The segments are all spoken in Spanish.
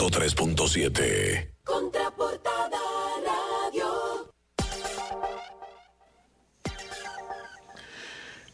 103.7. Contraportada Radio.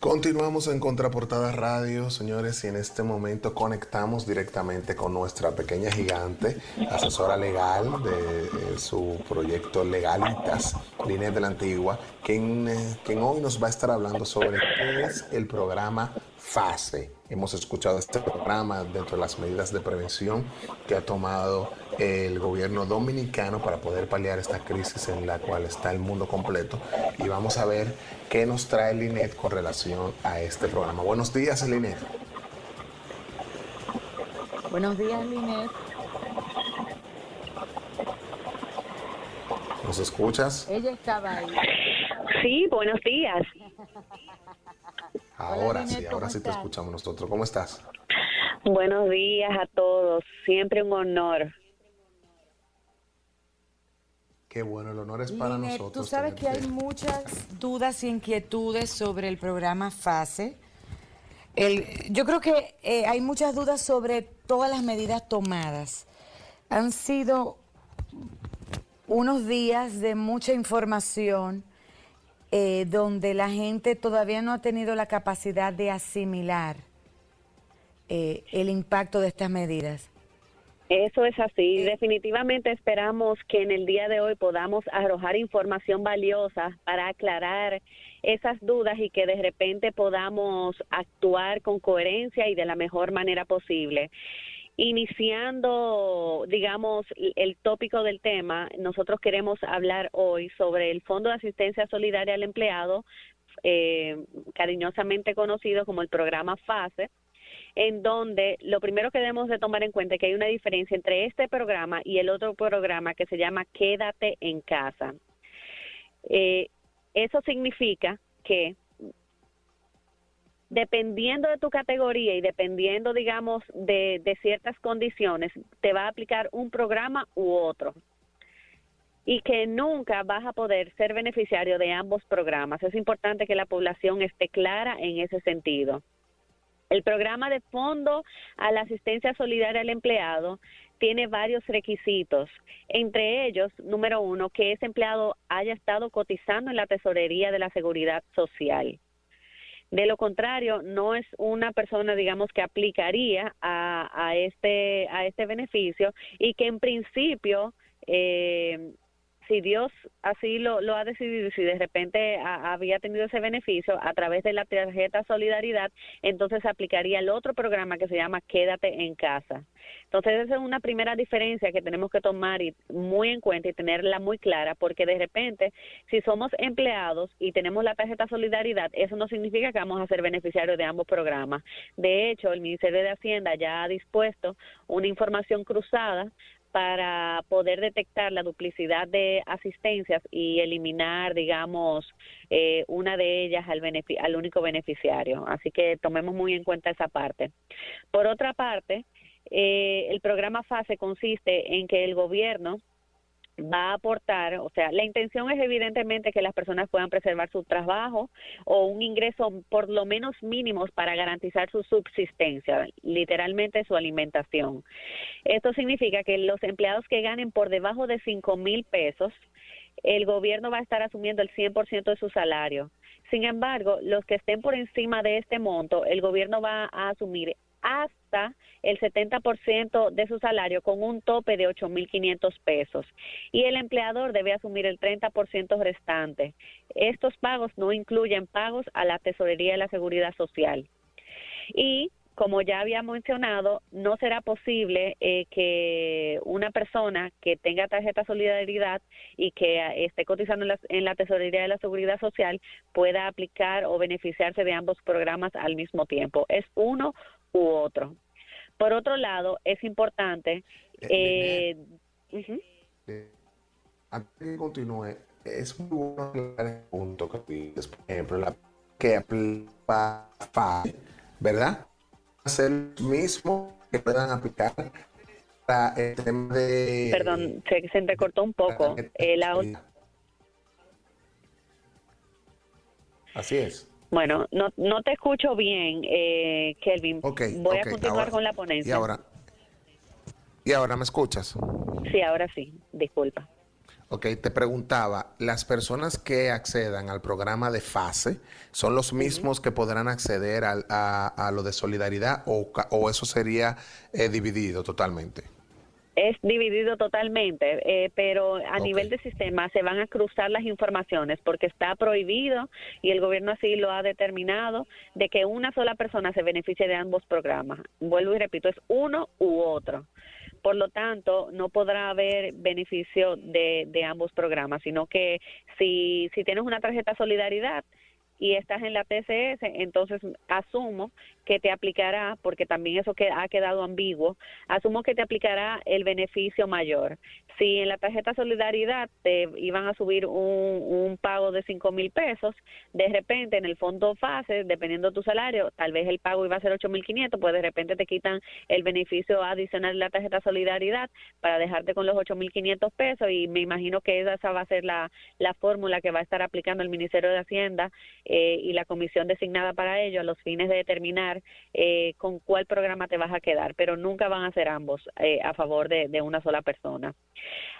Continuamos en Contraportada Radio, señores, y en este momento conectamos directamente con nuestra pequeña gigante, asesora legal de eh, su proyecto Legalitas, Linet de la Antigua, quien, eh, quien hoy nos va a estar hablando sobre qué es el programa FASE. Hemos escuchado este programa dentro de las medidas de prevención que ha tomado el gobierno dominicano para poder paliar esta crisis en la cual está el mundo completo. Y vamos a ver qué nos trae Linet con relación a este programa. Buenos días, Linet. Buenos días, Linet. ¿Nos escuchas? Ella estaba ahí. Sí, buenos días. Ahora Linet, sí, ¿cómo ahora sí te estás? escuchamos nosotros. ¿Cómo estás? Buenos días a todos. Siempre un honor. Qué bueno, el honor es para Linet, nosotros. tú sabes que hay muchas dudas y inquietudes sobre el programa FASE. El- yo creo que eh, hay muchas dudas sobre todas las medidas tomadas. Han sido unos días de mucha información eh, donde la gente todavía no ha tenido la capacidad de asimilar eh, el impacto de estas medidas. Eso es así. Definitivamente esperamos que en el día de hoy podamos arrojar información valiosa para aclarar esas dudas y que de repente podamos actuar con coherencia y de la mejor manera posible. Iniciando, digamos, el tópico del tema, nosotros queremos hablar hoy sobre el Fondo de Asistencia Solidaria al Empleado, eh, cariñosamente conocido como el programa FASE, en donde lo primero que debemos de tomar en cuenta es que hay una diferencia entre este programa y el otro programa que se llama Quédate en casa. Eh, eso significa que dependiendo de tu categoría y dependiendo, digamos, de, ciertas condiciones, te va a aplicar un programa u otro y que nunca vas a poder ser beneficiario de ambos programas. Es importante que la población esté clara en ese sentido. El programa de fondo a la asistencia solidaria al empleado tiene varios requisitos, entre ellos, número uno, que ese empleado haya estado cotizando en la tesorería de la seguridad social. De lo contrario, no es una persona, digamos, que aplicaría a, a este a este beneficio y que en principio eh, si Dios así lo, lo ha decidido, si de repente había tenido ese beneficio a través de la tarjeta Solidaridad, entonces aplicaría el otro programa que se llama Quédate en casa. Entonces esa es una primera diferencia que tenemos que tomar y muy en cuenta y tenerla muy clara, porque de repente si somos empleados y tenemos la tarjeta Solidaridad, eso no significa que vamos a ser beneficiarios de ambos programas. De hecho, el Ministerio de Hacienda ya ha dispuesto una información cruzada para poder detectar la duplicidad de asistencias y eliminar, digamos, eh, una de ellas al, al único beneficiario. Así que tomemos muy en cuenta esa parte. Por otra parte, eh, el programa FASE consiste en que el gobierno va a aportar, o sea, la intención es evidentemente que las personas puedan preservar su trabajo o un ingreso por lo menos mínimos para garantizar su subsistencia, literalmente su alimentación. Esto significa que los empleados que ganen por debajo de cinco mil pesos, el gobierno va a estar asumiendo el 100% de su salario. Sin embargo, los que estén por encima de este monto, el gobierno va a asumir hasta el 70% de su salario con un tope de 8.500 pesos y el empleador debe asumir el 30% restante. Estos pagos no incluyen pagos a la tesorería de la seguridad social. Y como ya había mencionado, no será posible eh, que una persona que tenga tarjeta solidaridad y que eh, esté cotizando en la, en la tesorería de la seguridad social pueda aplicar o beneficiarse de ambos programas al mismo tiempo. Es uno u otro. Por otro lado, es importante. Eh, ujú. Eh, antes que continúe, es muy bueno aclarar el punto que dices, por ejemplo, la que aplica ¿verdad? Hacer el mismo que puedan aplicar para el tema de... Perdón, se, se entrecortó un poco. Eh, la, Así es. Bueno, no, no te escucho bien, eh, Kelvin. Voy a continuar ahora- con la ponencia. Y ahora, ¿Y ahora me escuchas? Sí, ahora sí, disculpa. Ok, te preguntaba, ¿las personas que accedan al programa de FASE son los mismos que podrán acceder al- a, a lo de solidaridad o, o eso sería eh, dividido totalmente? Es dividido totalmente, eh, pero a nivel de sistema se van a cruzar las informaciones porque está prohibido y el gobierno así lo ha determinado de que una sola persona se beneficie de ambos programas. Vuelvo y repito, es uno u otro. Por lo tanto, no podrá haber beneficio de, de ambos programas, sino que si, si tienes una tarjeta Solidaridad, y estás en la TCS, entonces asumo que te aplicará, porque también eso que ha quedado ambiguo, asumo que te aplicará el beneficio mayor. Si en la tarjeta Solidaridad te iban a subir un, pago de cinco mil pesos, de repente en el fondo fase, dependiendo de tu salario, tal vez el pago iba a ser ocho mil quinientos, pues de repente te quitan el beneficio adicional de la tarjeta Solidaridad para dejarte con los ocho mil quinientos pesos y me imagino que esa va a ser la, la fórmula que va a estar aplicando el Ministerio de Hacienda eh, y la comisión designada para ello a los fines de determinar eh, con cuál programa te vas a quedar, pero nunca van a ser ambos eh, a favor de, una sola persona.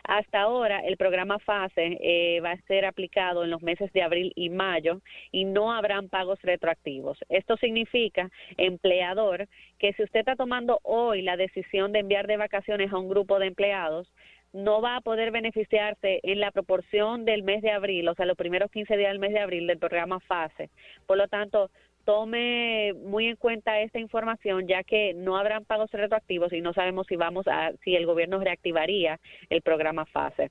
Hasta ahora, el programa FASE eh, va a ser aplicado en los meses de abril y mayo y no habrán pagos retroactivos. Esto significa, empleador, que si usted está tomando hoy la decisión de enviar de vacaciones a un grupo de empleados, no va a poder beneficiarse en la proporción del mes de abril, o sea, los primeros 15 días del mes de abril del programa FASE. Por lo tanto, tome muy en cuenta esta información ya que no habrán pagos retroactivos y no sabemos si vamos a si el gobierno reactivaría el programa FASE.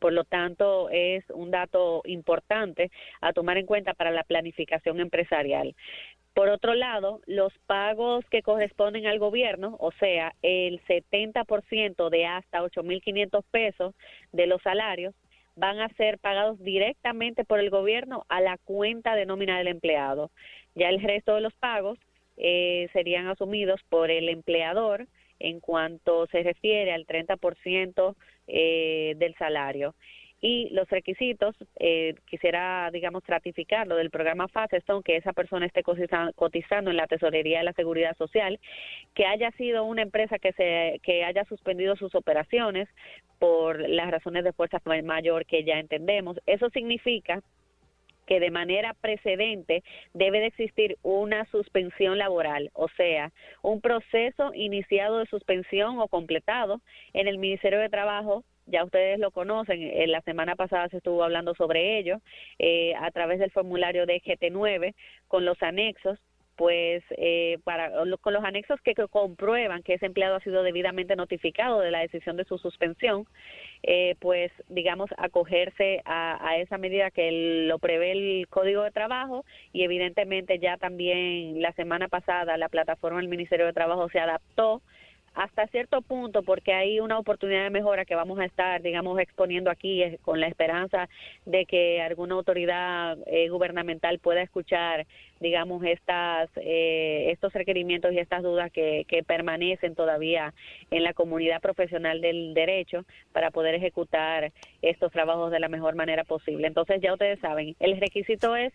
Por lo tanto, es un dato importante a tomar en cuenta para la planificación empresarial. Por otro lado, los pagos que corresponden al gobierno, o sea, el 70% de hasta 8.500 pesos de los salarios, van a ser pagados directamente por el gobierno a la cuenta de nómina del empleado. Ya el resto de los pagos eh, serían asumidos por el empleador en cuanto se refiere al 30% eh, del salario. Y los requisitos, eh, quisiera, digamos, ratificarlo del programa FASE, son que esa persona esté cotiza- cotizando en la Tesorería de la Seguridad Social, que haya sido una empresa que, se, que haya suspendido sus operaciones por las razones de fuerza mayor que ya entendemos. Eso significa que de manera precedente debe de existir una suspensión laboral, o sea, un proceso iniciado de suspensión o completado en el Ministerio de Trabajo. Ya ustedes lo conocen, en la semana pasada se estuvo hablando sobre ello eh, a través del formulario de GT9 con los anexos pues eh, para con los anexos que, comprueban que ese empleado ha sido debidamente notificado de la decisión de su suspensión, eh, pues digamos acogerse a, a esa medida que lo prevé el Código de Trabajo y evidentemente ya también la semana pasada la plataforma del Ministerio de Trabajo se adaptó hasta cierto punto porque hay una oportunidad de mejora que vamos a estar, digamos, exponiendo aquí eh, con la esperanza de que alguna autoridad eh, gubernamental pueda escuchar, digamos, estas, eh, estos requerimientos y estas dudas que, que permanecen todavía en la comunidad profesional del derecho para poder ejecutar estos trabajos de la mejor manera posible. Entonces, ya ustedes saben, el requisito es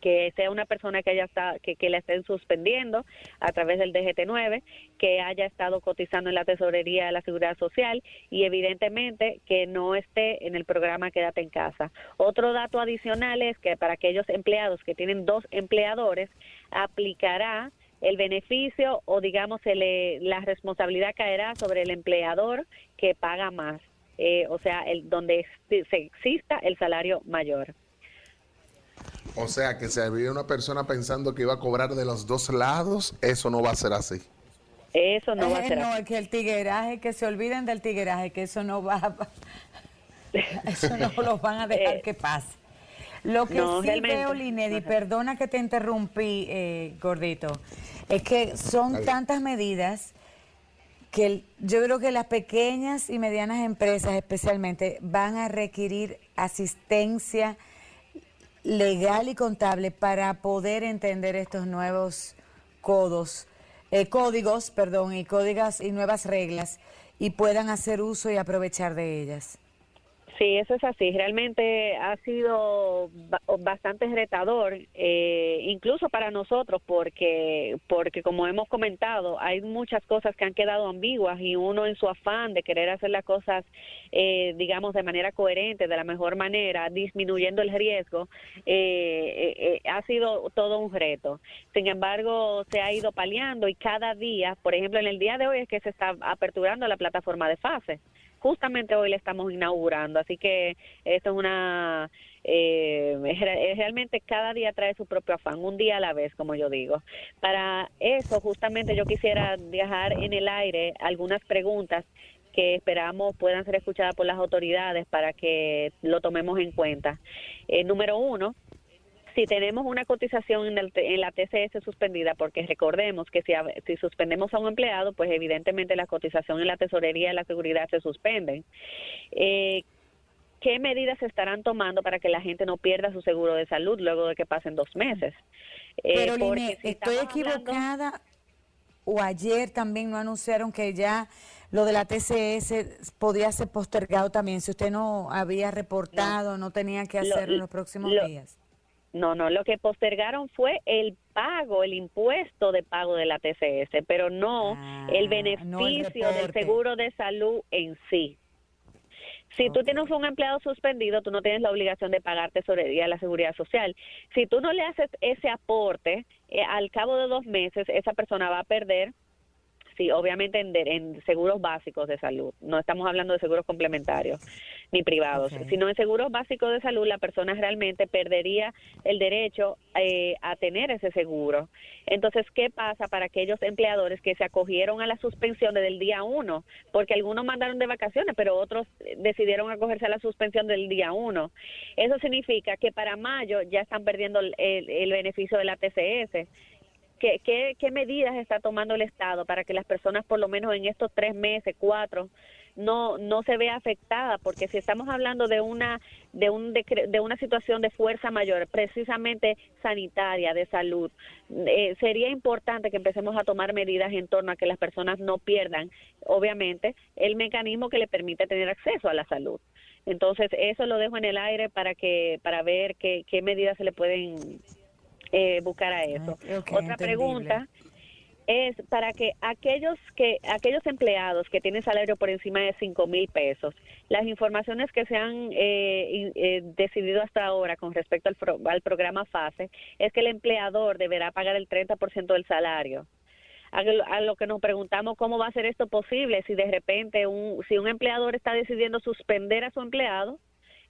que sea una persona que haya estado, que, que la estén suspendiendo a través del DGT9, que haya estado cotizando en la tesorería de la seguridad social y evidentemente que no esté en el programa Quédate en casa. Otro dato adicional es que para aquellos empleados que tienen dos empleadores aplicará el beneficio o digamos se le- la responsabilidad caerá sobre el empleador que paga más, eh, o sea, el, donde se exista el salario mayor. O sea, que si había una persona pensando que iba a cobrar de los dos lados, eso no va a ser así. Eso no va a Eh, ser no, así. es que el tigueraje, que se olviden del tigueraje, que eso no va a- Eso no lo van a dejar Eh, que pase. Lo que no, sí realmente. veo, Linedi, perdona que te interrumpí, eh, gordito, es que son tantas medidas que el- yo creo que las pequeñas y medianas empresas especialmente van a requerir asistencia legal y contable para poder entender estos nuevos codos, eh, códigos, perdón, y códigos y nuevas reglas y puedan hacer uso y aprovechar de ellas. Sí, eso es así. Realmente ha sido bastante retador, eh, incluso para nosotros, porque, porque como hemos comentado, hay muchas cosas que han quedado ambiguas y uno en su afán de querer hacer las cosas, eh, digamos, de manera coherente, de la mejor manera, disminuyendo el riesgo, eh, ha sido todo un reto. Sin embargo, se ha ido paliando y cada día, por ejemplo, en el día de hoy es que se está aperturando la plataforma de fase justamente hoy le estamos inaugurando, así que esto es una eh, realmente cada día trae su propio afán, un día a la vez, como yo digo. Para eso, justamente yo quisiera dejar en el aire algunas preguntas que esperamos puedan ser escuchadas por las autoridades para que lo tomemos en cuenta. Eh, número uno, si tenemos una cotización en, en, la TCS suspendida, porque recordemos que si, si, suspendemos a un empleado, pues evidentemente la cotización en la tesorería y la seguridad se suspenden. Eh, ¿Qué medidas se estarán tomando para que la gente no pierda su seguro de salud luego de que pasen dos meses? Eh, Pero, Line, ¿estoy equivocada? ¿O ayer también no anunciaron que ya lo de la TCS podía ser postergado también? Si usted no había reportado, no, tenía que hacerlo en los próximos días. No, no, lo que postergaron fue el pago, el impuesto de pago de la TCS, pero no ah, el beneficio del seguro de salud en sí. Si tú tienes un empleado suspendido, tú no tienes la obligación de pagar tesorería a la seguridad social. Si tú no le haces ese aporte, eh, al cabo de dos meses, esa persona va a perder sí, obviamente en, seguros básicos de salud. No estamos hablando de seguros complementarios ni privados, sino en seguros básicos de salud la persona realmente perdería el derecho eh, a tener ese seguro. Entonces, ¿qué pasa para aquellos empleadores que se acogieron a la suspensión desde el día uno? Porque algunos mandaron de vacaciones, pero otros decidieron acogerse a la suspensión del día uno. Eso significa que para mayo ya están perdiendo el, el beneficio de la TCS ¿Qué, qué, medidas está tomando el Estado para que las personas, por lo menos en estos tres meses, cuatro, no no se vea afectada? Porque si estamos hablando de una de un de una situación de fuerza mayor, precisamente sanitaria, de salud, eh, sería importante que empecemos a tomar medidas en torno a que las personas no pierdan, obviamente, el mecanismo que le permite tener acceso a la salud. Entonces, eso lo dejo en el aire para que para ver qué, qué medidas se le pueden eh, buscar a eso. Otra pregunta es para que aquellos que aquellos empleados que tienen salario por encima de cinco mil pesos, las informaciones que se han eh, eh, decidido hasta ahora con respecto al, al, programa FASE es que el empleador deberá pagar el 30% del salario. A, a, lo que nos preguntamos cómo va a ser esto posible si de repente un, si un empleador está decidiendo suspender a su empleado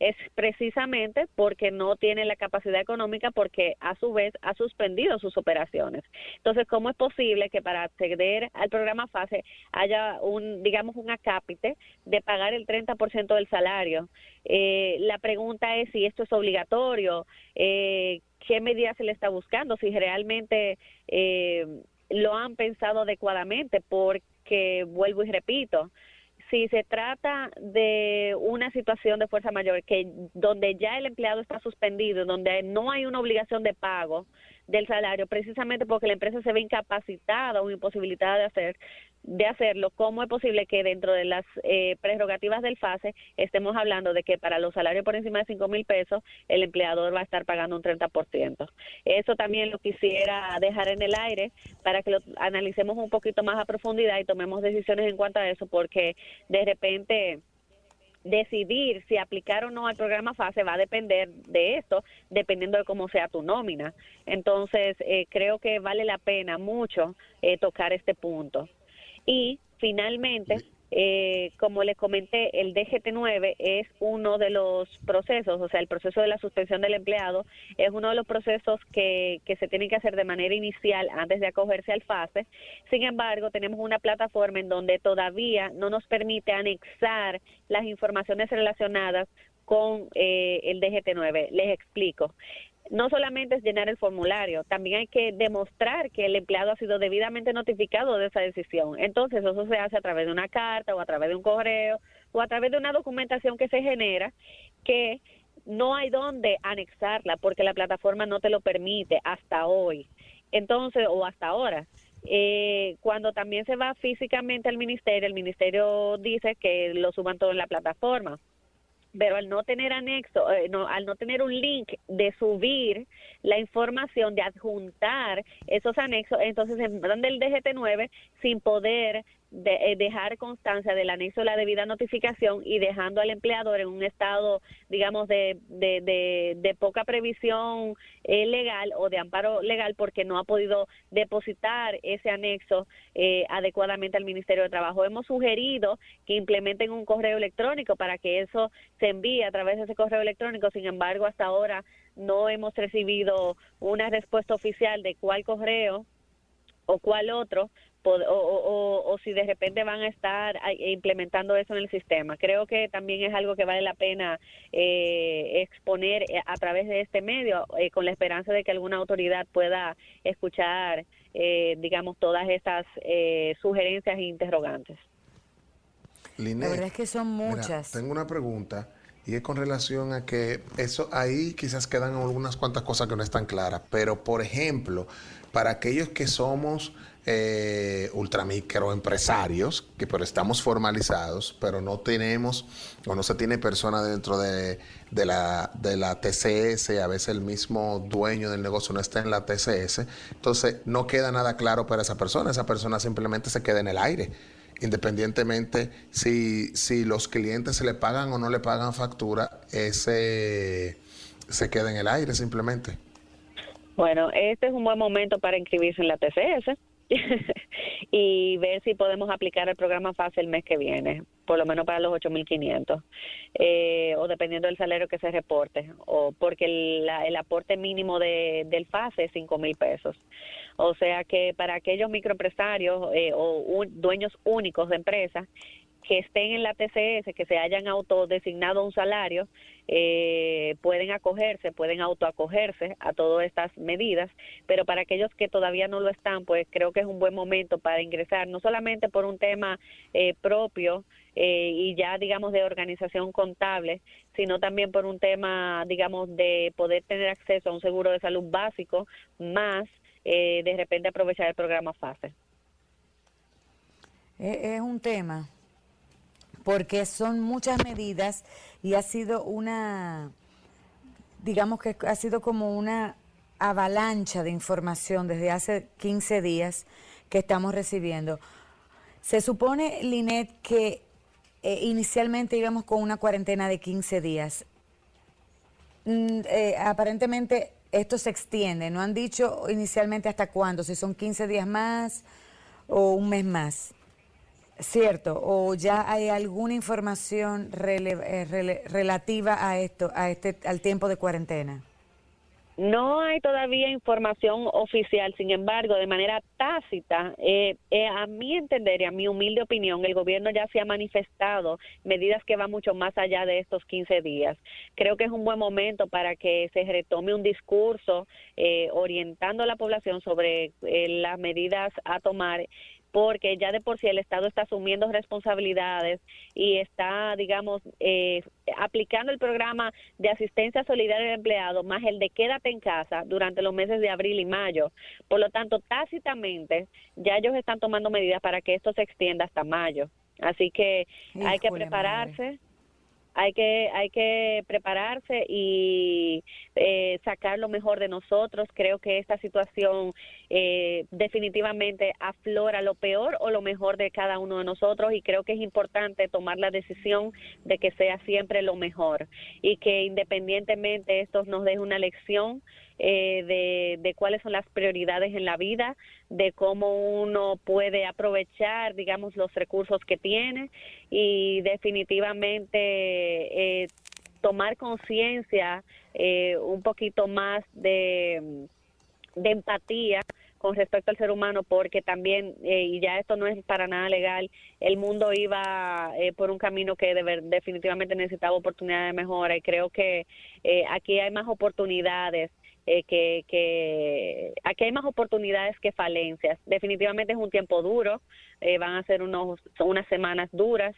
es precisamente porque no tiene la capacidad económica porque a su vez ha suspendido sus operaciones. Entonces, ¿cómo es posible que para acceder al programa FASE haya un, digamos, un acápite de pagar el 30% del salario? Eh, la pregunta es si esto es obligatorio, eh, qué medidas se le está buscando, si realmente eh, lo han pensado adecuadamente, porque vuelvo y repito, si se trata de una situación de fuerza mayor que donde ya el empleado está suspendido, donde no hay una obligación de pago del salario, precisamente porque la empresa se ve incapacitada o imposibilitada de hacer de hacerlo, ¿cómo es posible que dentro de las eh, prerrogativas del FASE estemos hablando de que para los salarios por encima de cinco mil pesos el empleador va a estar pagando un 30%? Eso también lo quisiera dejar en el aire para que lo analicemos un poquito más a profundidad y tomemos decisiones en cuanto a eso, porque de repente decidir si aplicar o no al programa FASE va a depender de esto, dependiendo de cómo sea tu nómina. Entonces, eh, creo que vale la pena mucho eh, tocar este punto. Y finalmente, eh, como les comenté, el DGT9 es uno de los procesos, o sea, el proceso de la suspensión del empleado es uno de los procesos que, que se tienen que hacer de manera inicial antes de acogerse al FASE. Sin embargo, tenemos una plataforma en donde todavía no nos permite anexar las informaciones relacionadas con eh, el DGT9. Les explico no solamente es llenar el formulario, también hay que demostrar que el empleado ha sido debidamente notificado de esa decisión. Entonces, eso se hace a través de una carta o a través de un correo o a través de una documentación que se genera que no hay dónde anexarla porque la plataforma no te lo permite hasta hoy. Entonces, o hasta ahora. Eh, cuando también se va físicamente al ministerio, el ministerio dice que lo suban todo en la plataforma pero al no tener anexo, eh, no, al no tener un link de subir la información, de adjuntar esos anexos, entonces se mandan del DGT9 sin poder de, eh, dejar constancia del anexo de la debida notificación y dejando al empleador en un estado, digamos, de, de, de, poca previsión eh, legal o de amparo legal porque no ha podido depositar ese anexo eh, adecuadamente al Ministerio de Trabajo. Hemos sugerido que implementen un correo electrónico para que eso se envíe a través de ese correo electrónico, sin embargo, hasta ahora no hemos recibido una respuesta oficial de cuál correo o cuál otro o, o, si de repente van a estar implementando eso en el sistema. Creo que también es algo que vale la pena eh, exponer eh, a través de este medio, eh, con la esperanza de que alguna autoridad pueda escuchar, digamos, todas estas sugerencias e interrogantes. la verdad es que son muchas. tengo una pregunta. Y es con relación a que eso ahí quizás quedan algunas cuantas cosas que no están claras. Pero, por ejemplo, para aquellos que somos eh, ultramicroempresarios, que pero estamos formalizados, pero no tenemos o no se tiene persona dentro de, la, de la TCS, a veces el mismo dueño del negocio no está en la TCS, entonces no queda nada claro para esa persona, esa persona simplemente se queda en el aire independientemente si, si los clientes se le pagan o no le pagan factura, ese se queda en el aire simplemente. Bueno, este es un buen momento para inscribirse en la TCS y ver si podemos aplicar el programa FASE el mes que viene, por lo menos para los 8.500, eh, o dependiendo del salario que se reporte, o porque el, el aporte mínimo de, del FASE es 5.000 pesos. O sea que para aquellos microempresarios eh, o dueños únicos de empresas que estén en la TCS, que se hayan autodesignado un salario, eh, pueden acogerse, pueden autoacogerse a todas estas medidas, pero para aquellos que todavía no lo están, pues creo que es un buen momento para ingresar, no solamente por un tema eh, propio eh, y ya digamos de organización contable, sino también por un tema digamos de poder tener acceso a un seguro de salud básico, más de repente aprovechar el programa FASE. Es un tema porque son muchas medidas y ha sido una, digamos que ha sido como una avalancha de información desde hace 15 días que estamos recibiendo. Se supone, Linet, que eh, inicialmente íbamos con una cuarentena de 15 días. Mm, eh, aparentemente esto se extiende, no han dicho inicialmente hasta cuándo, si son 15 días más o un mes más. Cierto, o ya hay alguna información eh, relativa a esto, a este, al tiempo de cuarentena. No hay todavía información oficial, sin embargo, de manera tácita, eh, eh, a mi entender y a mi humilde opinión, el gobierno ya se ha manifestado medidas que van mucho más allá de estos 15 días. Creo que es un buen momento para que se retome un discurso orientando a la población sobre las medidas a tomar porque ya de por sí el Estado está asumiendo responsabilidades y está, digamos, eh, aplicando el programa de asistencia solidaria al empleado más el de quédate en casa durante los meses de abril y mayo. Por lo tanto, tácitamente ya ellos están tomando medidas para que esto se extienda hasta mayo. Así que hay que prepararse hay que hay que prepararse y eh, sacar lo mejor de nosotros. Creo que esta situación eh, definitivamente aflora lo peor o lo mejor de cada uno de nosotros y creo que es importante tomar la decisión de que sea siempre lo mejor y que independientemente esto nos deje una lección eh, de, de, cuáles son las prioridades en la vida, de cómo uno puede aprovechar, digamos, los recursos que tiene y definitivamente eh, tomar conciencia eh, un poquito más de, de empatía con respecto al ser humano porque también y ya esto no es para nada legal el mundo iba por un camino que definitivamente necesitaba oportunidades de mejora y creo que aquí hay más oportunidades eh, que, aquí hay más oportunidades que falencias. Definitivamente es un tiempo duro, eh, van a ser unos, unas semanas duras,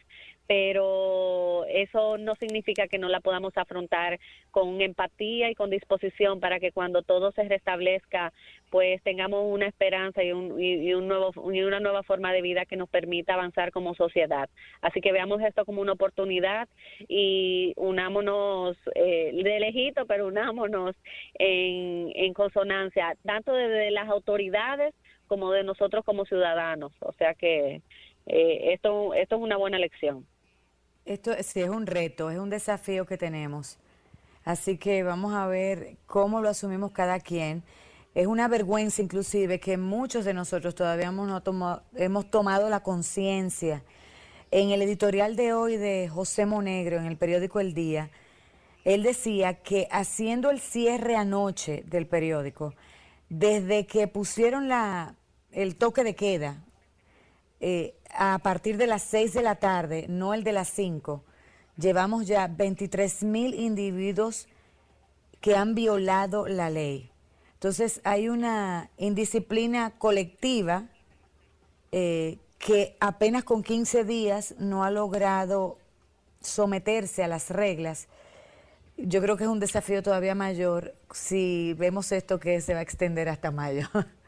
pero eso no significa que no la podamos afrontar con empatía y con disposición para que cuando todo se restablezca, pues tengamos una esperanza y, un, y, un nuevo, y una nueva forma de vida que nos permita avanzar como sociedad. Así que veamos esto como una oportunidad y unámonos eh, de lejito, pero unámonos en, en consonancia, tanto desde las autoridades como de nosotros como ciudadanos. O sea que eh, esto, esto es una buena lección. Esto sí es un reto, es un desafío que tenemos. Así que vamos a ver cómo lo asumimos cada quien. Es una vergüenza inclusive que muchos de nosotros todavía hemos, no hemos tomado la conciencia. En el editorial de hoy de José Monegro, en el periódico El Día, él decía que haciendo el cierre anoche del periódico, desde que pusieron la, el toque de queda, eh, a partir de las 6 de la tarde, no el de las 5, llevamos ya 23 mil individuos que han violado la ley. Entonces hay una indisciplina colectiva eh, que apenas con 15 días no ha logrado someterse a las reglas. Yo creo que es un desafío todavía mayor si vemos esto que se va a extender hasta mayo.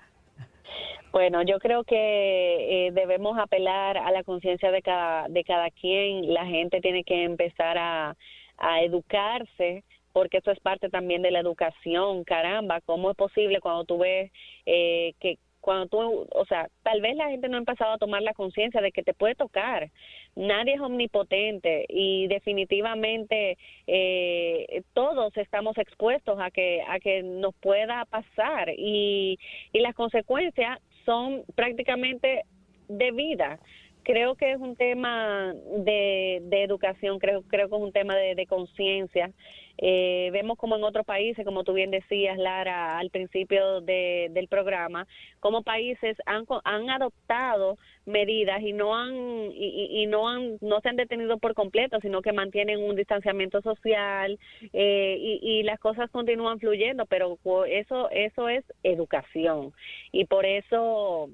Bueno, yo creo que eh, debemos apelar a la conciencia de cada, de cada quien. La gente tiene que empezar a, a educarse porque eso es parte también de la educación. Caramba, ¿cómo es posible cuando tú ves eh, que cuando tú, o sea, tal vez la gente no ha empezado a tomar la conciencia de que te puede tocar. Nadie es omnipotente y definitivamente eh, todos estamos expuestos a que a que nos pueda pasar y, y las consecuencias son prácticamente de vida. Creo que es un tema de, de educación, creo, creo que es un tema de, de conciencia. Eh, vemos como en otros países, como tú bien decías, Lara, al principio de, del programa, como países han, han adoptado medidas y no han y, y, no han no se han detenido por completo, sino que mantienen un distanciamiento social eh, y, y las cosas continúan fluyendo, pero eso eso es educación y por eso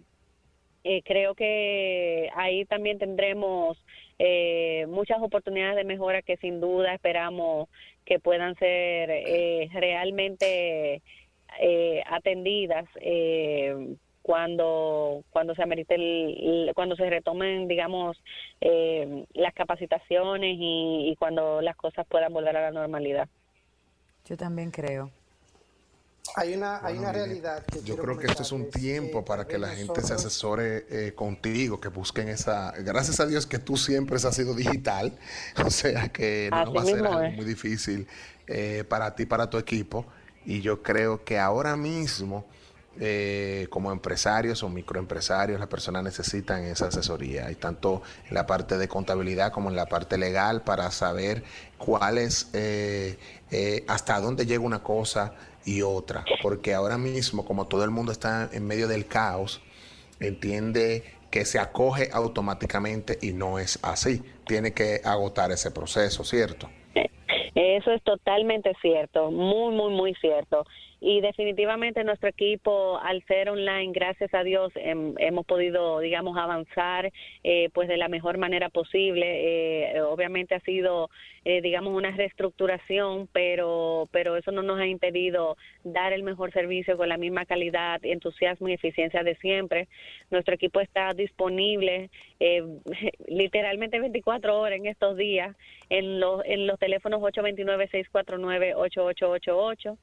eh, creo que ahí también tendremos eh, muchas oportunidades de mejora que sin duda esperamos que puedan ser eh, realmente eh, atendidas eh, cuando cuando se amerite el, cuando se retomen digamos eh, las capacitaciones y, y cuando las cosas puedan volver a la normalidad. Yo también creo hay una, hay una realidad que yo creo que esto es un tiempo para que la gente se asesore eh, contigo, que busquen esa. Gracias a Dios que tú siempre has sido digital, o sea que no Así va a ser algo es. muy difícil eh, para ti, para tu equipo. Y yo creo que ahora mismo, eh, como empresarios o microempresarios, las personas necesitan esa asesoría, y tanto en la parte de contabilidad como en la parte legal, para saber cuál es, eh, eh, hasta dónde llega una cosa y otra, porque ahora mismo, como todo el mundo está en medio del caos, entiende que se acoge automáticamente y no es así. Tiene que agotar ese proceso, ¿cierto? Eso es totalmente cierto, muy, muy, muy cierto y definitivamente nuestro equipo al ser online gracias a Dios hem, hemos podido digamos avanzar eh, pues de la mejor manera posible. Eh, obviamente ha sido eh, digamos una reestructuración pero pero eso no nos ha impedido dar el mejor servicio con la misma calidad entusiasmo y eficiencia de siempre. Nuestro equipo está disponible eh, literalmente 24 horas en estos días en los en los teléfonos 829 649 8888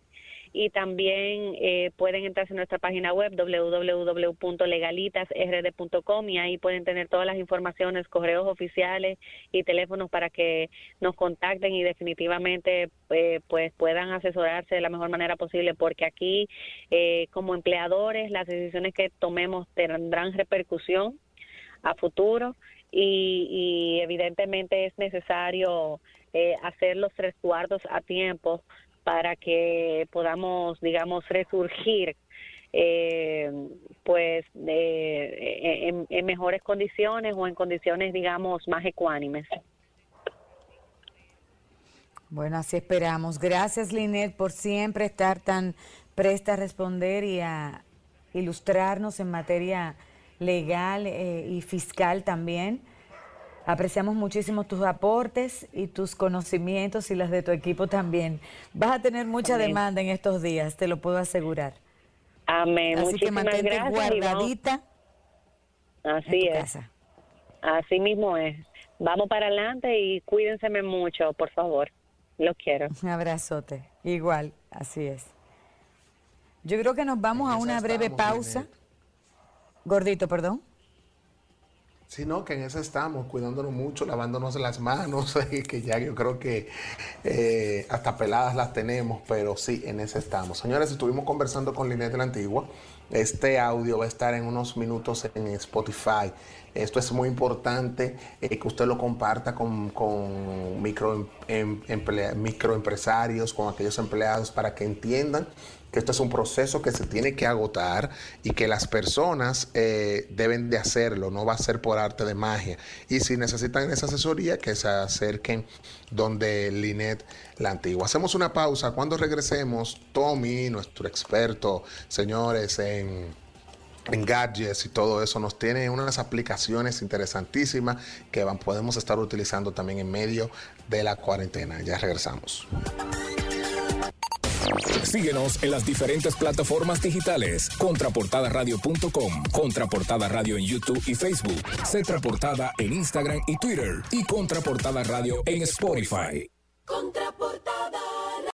y también eh, pueden entrar en nuestra página web www.legalitasrd.com y ahí pueden tener todas las informaciones, correos oficiales y teléfonos para que nos contacten y definitivamente eh, pues puedan asesorarse de la mejor manera posible porque aquí eh, como empleadores las decisiones que tomemos tendrán repercusión a futuro y, y evidentemente es necesario eh, hacer los resguardos a tiempo para que podamos, digamos, resurgir eh, pues en, en, mejores condiciones o en condiciones, digamos, más ecuánimes. Bueno, así esperamos. Gracias, Linet, por siempre estar tan presta a responder y a ilustrarnos en materia legal eh, y fiscal también. Apreciamos muchísimo tus aportes y tus conocimientos y las de tu equipo también. Vas a tener mucha Amén. demanda en estos días, te lo puedo asegurar. Amén. Así que Muchísimas mantente gracias. guardadita en Así tu es. casa. Así mismo es. Vamos para adelante y cuídense mucho, por favor. Los quiero. Un abrazote. Igual, así es. Yo creo que nos vamos a una breve pausa. Gordito, perdón. Sino que en eso estamos, cuidándonos mucho, lavándonos las manos, que ya yo creo que eh, hasta peladas las tenemos, pero sí, en eso estamos. Señores, estuvimos conversando con Linet de la Antigua. Este audio va a estar en unos minutos en Spotify. Esto es muy importante eh, que usted lo comparta con, con micro, em- emplea- microempresarios, con aquellos empleados, para que entiendan que esto es un proceso que se tiene que agotar y que las personas eh, deben de hacerlo, no va a ser por arte de magia. Y si necesitan esa asesoría, que se acerquen donde Linet la antigua. Hacemos una pausa. Cuando regresemos, Tommy, nuestro experto, señores, en en gadgets y todo eso, nos tiene unas aplicaciones interesantísimas que podemos estar utilizando también en medio de la cuarentena. Ya regresamos. Síguenos en las diferentes plataformas digitales. Contraportadaradio.com, Contraportada Radio en YouTube y Facebook, Cetra Portada en Instagram y Twitter y Contraportada Radio en Spotify.